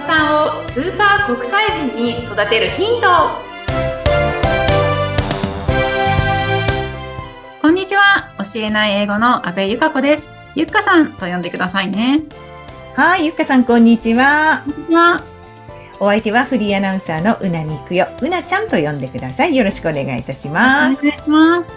子さんをスーパー国際人に育てるヒントこんにちは教えない英語の阿部由香子ですゆっかさんと呼んでくださいねはい、ゆっかさん、こんにちは。こんにちはお相手はフリーアナウンサーのうなみくよ。うなちゃんと呼んでください。よろしくお願いいたしおます。願いします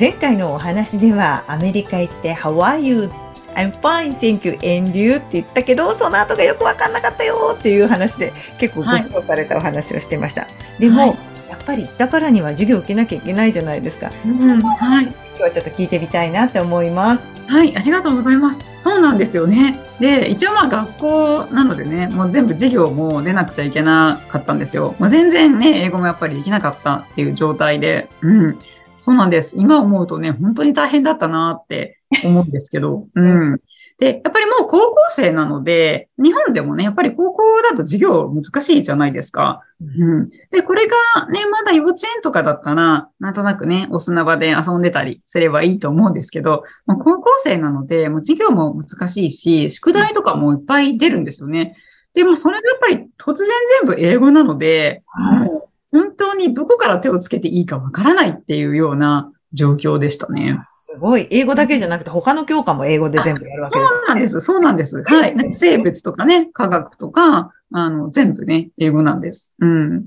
前回のお話では、アメリカ行って How are you? I'm fine, thank you, and you って言ったけど、その後がよくわかんなかったよっていう話で、結構ご苦労されたお話をしてました。でも、はいやっぱり行ったからには授業受けなきゃいけないじゃないですか。うんそのお話、はい今日はちょっと聞いてみたいなって思います。はい、ありがとうございます。そうなんですよね。で、一応まあ学校なのでね、もう全部授業も出なくちゃいけなかったんですよ。まあ、全然ね、英語もやっぱりできなかったっていう状態で、うん。そうなんです。今思うとね、本当に大変だったなって思うんですけど、うん。で、やっぱりもう高校生なので、日本でもね、やっぱり高校だと授業難しいじゃないですか。うん。で、これがね、まだ幼稚園とかだったら、なんとなくね、お砂場で遊んでたりすればいいと思うんですけど、まあ、高校生なので、もう授業も難しいし、宿題とかもいっぱい出るんですよね。でもそれがやっぱり突然全部英語なので、はいもう本当にどこから手をつけていいかわからないっていうような状況でしたね。すごい。英語だけじゃなくて、他の教科も英語で全部やるわけですそうなんです。そうなんです。はい。なんか生物とかね、科学とか、あの、全部ね、英語なんです。うん。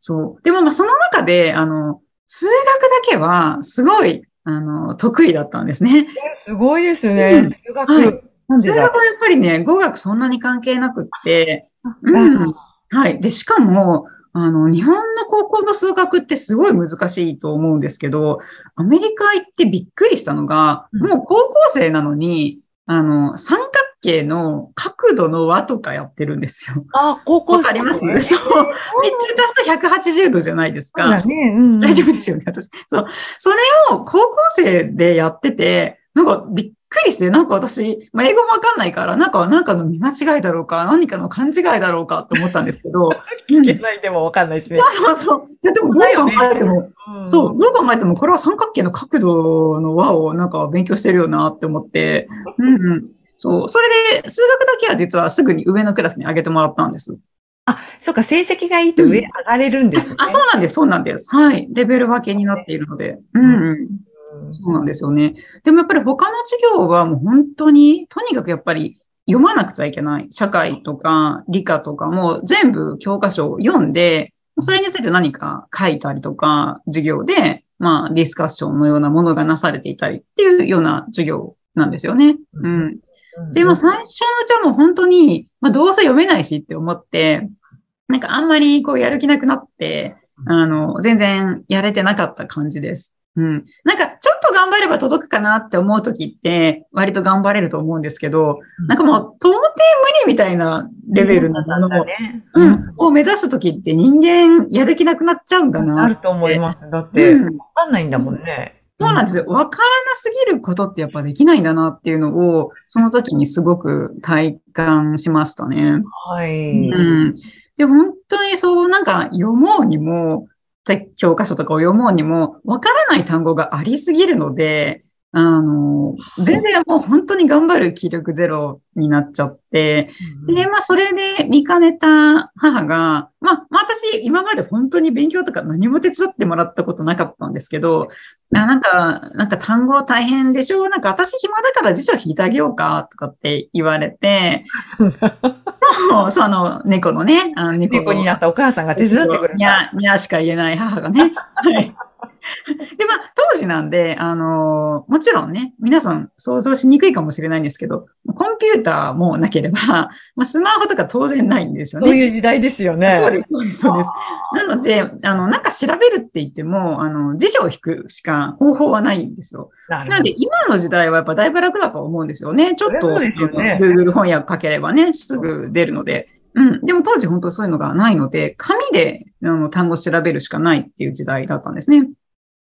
そう。でもまあその中で、あの、数学だけは、すごい、あの、得意だったんですね。えすごいですうね。ん数学、はい数学はやっぱりね、語学そんなに関係なくって、ううんん。はい。で、しかも、あの、日本の高校の数学ってすごい難しいと思うんですけど、アメリカ行ってびっくりしたのが、うんもう高校生なのに、あの、三角形の角度の和とかやってるんですよ。あ、高わ校生かります？そう。ね3つ足すと180度じゃないですか。ね。うんうん。大丈夫ですよね、私。そう。それを高校生でやってて、なんかびっくりして、なんか私、まあ、英語もわかんないから、なんか、なんかの見間違いだろうか、何かの勘違いだろうかって思ったんですけど、聞けないでもわかんないしね。そうそう。いや、でもどう考えても、うんそう、どう考えても、これは三角形の角度の和をなんか勉強してるよなって思って、うんうん。そう。それで、数学だけは実はすぐに上のクラスに上げてもらったんです。あ、そうか、成績がいいと上上がれるんですね。あ、そうなんです、そうなんです。はい。レベル分けになっているので。うん、うん。うんそうなんですよね。でもやっぱり他の授業はもう本当に、とにかくやっぱり読まなくちゃいけない。社会とか理科とかも全部教科書を読んで、それについて何か書いたりとか、授業で、まあ、ディスカッションのようなものがなされていたりっていうような授業なんですよね。うん。で、まあ、最初のうちはもう本当に、まあ、どうせ読めないしって思って、なんかあんまりこうやる気なくなって、あの、全然やれてなかった感じです。うん。なんか、ちと頑張れば届くかなって思うときって、割と頑張れると思うんですけど、なんかもう、到底無理みたいなレベルのものを、だね。ううんん、を目指すときって人間やる気なくなっちゃうんだな。あると思います。だって、わうんかんないんだもんね。そうなんですよ。わからなすぎることってやっぱできないんだなっていうのを、その時にすごく体感しましたね。はい。うん。で、本当にそう、なんか読もうにも、教科書とかを読もうにも、わからない単語がありすぎるので、あの、全然もう本当に頑張る気力ゼロになっちゃって、で、まあ、それで見かねた母が、まあ、まあ、私、今まで本当に勉強とか何も手伝ってもらったことなかったんですけど、あなんか、なんか単語大変でしょなんか私暇だから辞書引いてあげようかとかって言われて、そうその猫のね、あの猫の猫になったお母さんが手伝ってくれにた。ゃ、にゃしか言えない母がね。はい。で、まあ、当時なんで、あのもちろんね、皆さん想像しにくいかもしれないんですけど、コンピューターもなければ、まあ、スマホとか当然ないんですよね。そういう時代ですよそうね。です、そうです、そうです。なので、あの、なんか調べるって言っても、あの、辞書を引くしか方法はないんですよ。なので、今の時代はやっぱだいぶ楽だと思うんですよね。ちょっと、ね Google 翻訳かければね、すぐ出るので。うん。でも当時本当そういうのがないので、紙であの単語調べるしかないっていう時代だったんですね。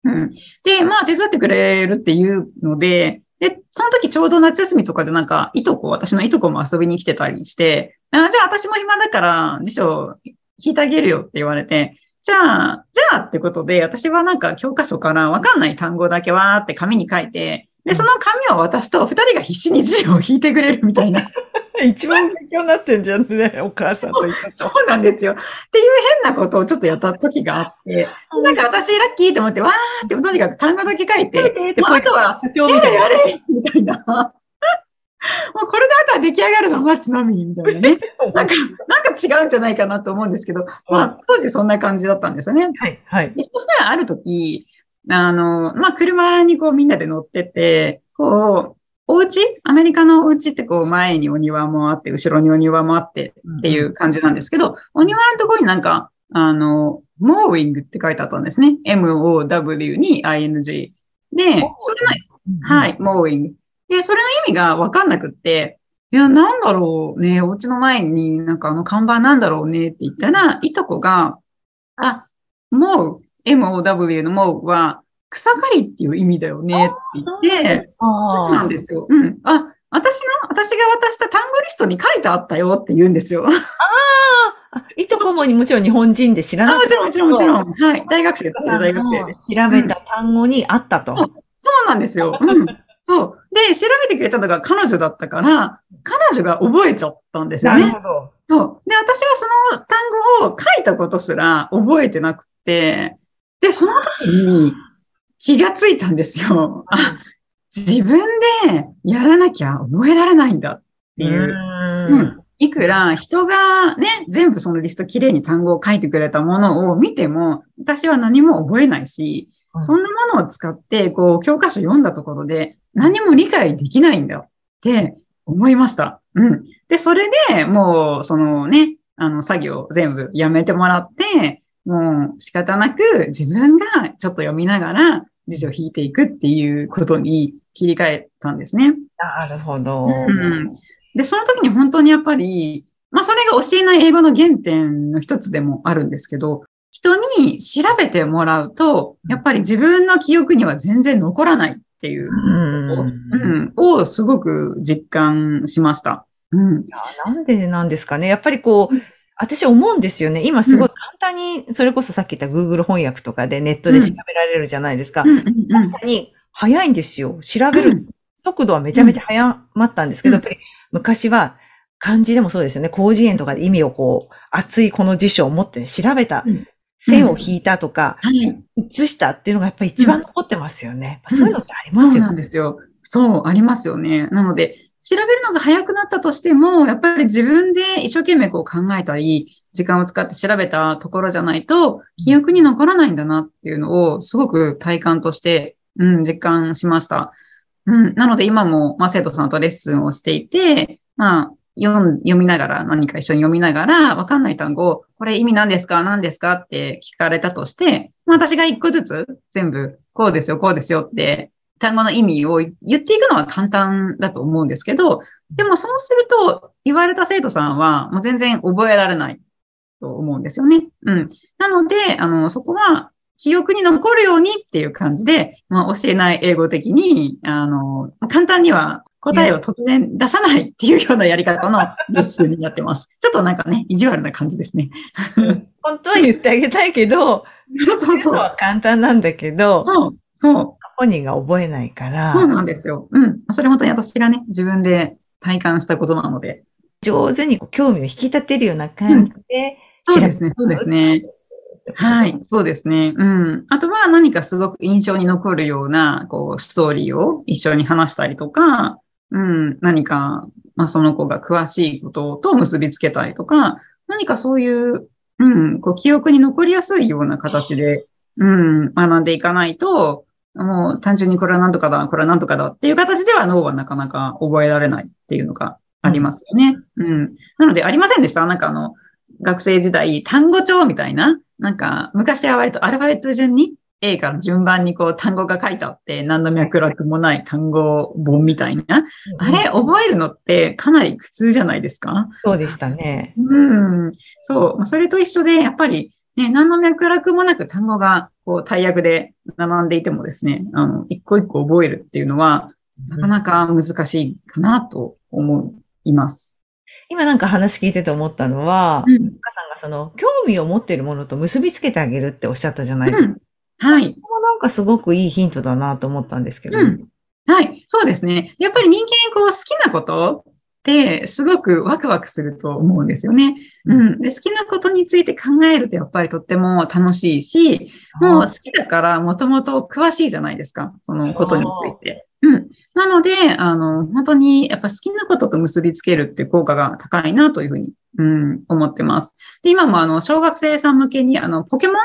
うん。で、まあ手伝ってくれるっていうので、で、その時ちょうど夏休みとかでなんか、いとこ、私のいとこも遊びに来てたりして、あじゃあ私も暇だから辞書引いてあげるよって言われて、じゃあ、じゃあってことで、私はなんか教科書からわかんない単語だけわーって紙に書いて、で、その紙を渡すと、二人が必死に辞書を引いてくれるみたいな。一番勉強になってんじゃんね、お母さんといた そうなんですよ。っていう変なことをちょっとやった時があって、なんか私ラッキーと思って、わーってとにかく単語だけ書いて、あとは、社長みたいな。やれみたいな。もうこれであとは出来上がるのは津波みたいなね。なんか、なんか違うんじゃないかなと思うんですけど、まあ当時そんな感じだったんですよね。はい、はい。でそしたらある時、あの、まあ、車にこうみんなで乗ってて、こう、お家？アメリカのお家ってこう前にお庭もあって、後ろにお庭もあってっていう感じなんですけど、お庭のところになんか、あの、モーウィングって書いてあったんですね。M-O-W に I-N-G。で、それの、はいい、モーウィング。で、それの意味がわかんなくって、いや、なんだろうね、お家の前になんかあの看板なんだろうねって言ったら、いとこが、あ、モウ、MOW のモウは草刈りっていう意味だよねって言って、そうなんですよ。うん。あ、私の、私が渡した単語リストに書いてあったよって言うんですよ。あ、いとこもにもちろん日本人で知らあ、なくてもちろん、もちろん、もちろん。はい。大学生ですよ、大学生です。調べた単語にあったと。そうなんですよ。うん。そう。で、調べてくれたのが彼女だったから、彼女が覚えちゃったんですよね。ほど。そう。で、私はその単語を書いたことすら覚えてなくて、で、その時に気がついたんですよ。あ、自分でやらなきゃ覚えられないんだっていう。ううんん。いくら人がね、全部そのリストきれいに単語を書いてくれたものを見ても、私は何も覚えないし、うんそんなものを使って、こう、教科書読んだところで何も理解できないんだって思いました。うん。で、それでもう、そのね、あの、作業全部やめてもらって、もう仕方なく自分がちょっと読みながら辞書を引いていくっていうことに切り替えたんですね。なるほど。うん。で、その時に本当にやっぱり、まあそれが教えない英語の原点の一つでもあるんですけど、人に調べてもらうと、やっぱり自分の記憶には全然残らないっていううんうん、をすごく実感しました。うん。なんでなんですかね。やっぱりこう、私思うんですよね。今すごい簡単に、それこそさっき言った Google 翻訳とかでネットで調べられるじゃないですか。うんうんうん確かに早いんですよ。調べる速度はめちゃめちゃ早まったんですけど、うんやっぱり昔は漢字でもそうですよね。広辞苑とかで意味をこう、熱いこの辞書を持って調べたうん、線を引いたとか、はい。写したっていうのがやっぱり一番残ってますよね。そういうのってありますよそうなんですよ。そう、ありますよね。なので、調べるのが早くなったとしても、やっぱり自分で一生懸命こう考えたり、時間を使って調べたところじゃないと、記憶に残らないんだなっていうのを、すごく体感として、うん、実感しました。うん、なので今も、まあ、生徒さんとレッスンをしていて、まあ、読読みながら、何か一緒に読みながら、わかんない単語を、これ意味何ですか？何ですか？って聞かれたとして、まあ、私が一個ずつ全部、こうですよ、こうですよって、単語の意味を言っていくのは簡単だと思うんですけど、でもそうすると、言われた生徒さんは、もう全然覚えられないと思うんですよね。うん。なので、あの、そこは、記憶に残るようにっていう感じで、まあ、教えない英語的に、あの、簡単には答えを突然出さないっていうようなやり方のレッスンになってます。ちょっとなんかね、意地悪な感じですね。本当は言ってあげたいけど、そ うそうそう。言うのは簡単なんだけど、そう。本人が覚えないから、そうなんですよ。うん。それ本当に私がね、自分で体感したことなので。上手にこう興味を引き立てるような感じで、そうですね、そうですね。はい、そうですね。うん。あとは何かすごく印象に残るような、こう、ストーリーを一緒に話したりとか、うん、何か、まあ、その子が詳しいことと結びつけたりとか、何かそういう、うん、こう、記憶に残りやすいような形で、うん、学んでいかないと、もう単純にこれは何とかだ、これは何とかだっていう形では脳はなかなか覚えられないっていうのがありますよね。うん。なので、ありませんでした？なんかあの、学生時代、単語帳みたいな、なんか、昔は割とアルファベット順に、A から順番にこう単語が書いてあって、何の脈絡もない単語本みたいな。あれ、覚えるのってかなり苦痛じゃないですか？そうでしたね。うん。そう。まあそれと一緒で、やっぱり、ね、何の脈絡もなく単語が、こう、大役で学んでいてもですね、あの、一個一個覚えるっていうのは、なかなか難しいかなと思います。今なんか話聞いてて思ったのは、うん。さんがその興味を持っているものと結びつけてあげるっておっしゃったじゃないですか。うんはい。これもなんかすごくいいヒントだなと思ったんですけど。うん。はい。そうですね。やっぱり人間、こう、好きなことすごくワクワクすると思うんですよね。うん。で、好きなことについて考えるとやっぱりとっても楽しいし、もう好きだからもともと詳しいじゃないですか。そのことについて。うん。なので、あの、本当にやっぱ好きなことと結びつけるって効果が高いなというふうに、うん、思ってます。で、今もあの、小学生さん向けにあの、ポケモン？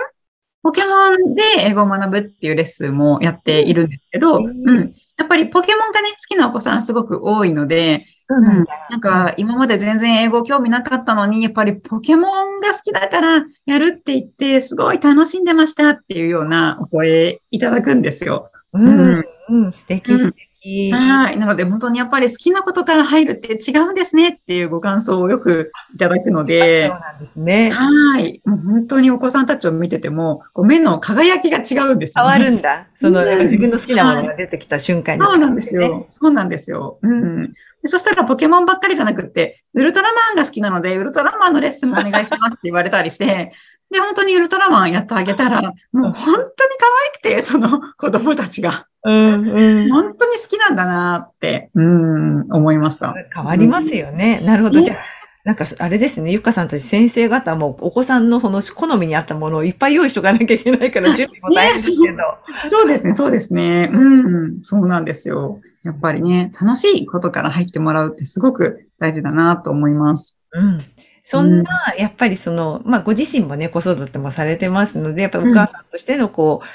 ポケモンで英語を学ぶっていうレッスンもやっているんですけど、うん。やっぱりポケモンがね、好きなお子さんすごく多いので、そうなんだ、うん、なんか今まで全然英語興味なかったのに、やっぱりポケモンが好きだからやるって言って、すごい楽しんでましたっていうようなお声いただくんですよ。うん、うん、素敵素敵。はい。なので、本当にやっぱり好きなことから入るって違うんですねっていうご感想をよくいただくので。そうなんですね。はい。もう本当にお子さんたちを見てても、こう目の輝きが違うんですよ、ね、変わるんだ。その、なんか自分の好きなものが出てきた瞬間に、ねはい、そうなんですよ。そうなんですよ。うん。そしたらポケモンばっかりじゃなくって、ウルトラマンが好きなので、ウルトラマンのレッスンもお願いしますって言われたりして、で、本当にウルトラマンやってあげたら、もう本当に可愛くて、その子供たちが。うんうん、本当に好きなんだなって、うん、思いました。変わりますよね。うん、なるほど。じゃあ、なんか、あれですね、ゆっかさんたち先生方もお子さんのこの好みに合ったものをいっぱい用意しとかなきゃいけないから 準備も大変ですけど、ねそ。そうですね、そうですね。うん、そうなんですよ。やっぱりね、楽しいことから入ってもらうってすごく大事だなと思います。うん。そんな、やっぱりその、まあ、ご自身もね、子育てもされてますので、やっぱお母さんとしてのこう、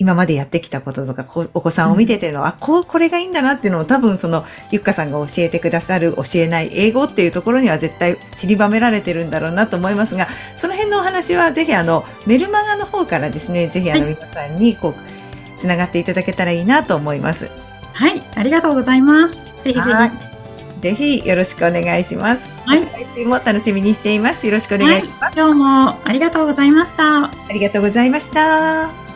今までやってきたこととか、お子さんを見てての、うん、あ、こう、これがいいんだなっていうのを多分その、ゆっかさんが教えてくださる、教えない英語っていうところには絶対散りばめられてるんだろうなと思いますが、その辺のお話はぜひあの、メルマガの方からですね、ぜひあの、皆さんにこう、つながっていただけたらいいなと思います。はい、ありがとうございます。ぜひぜひ。ぜひよろしくお願いします。はい。来週も楽しみにしています。よろしくお願いします。はい、今日もありがとうございました。ありがとうございました。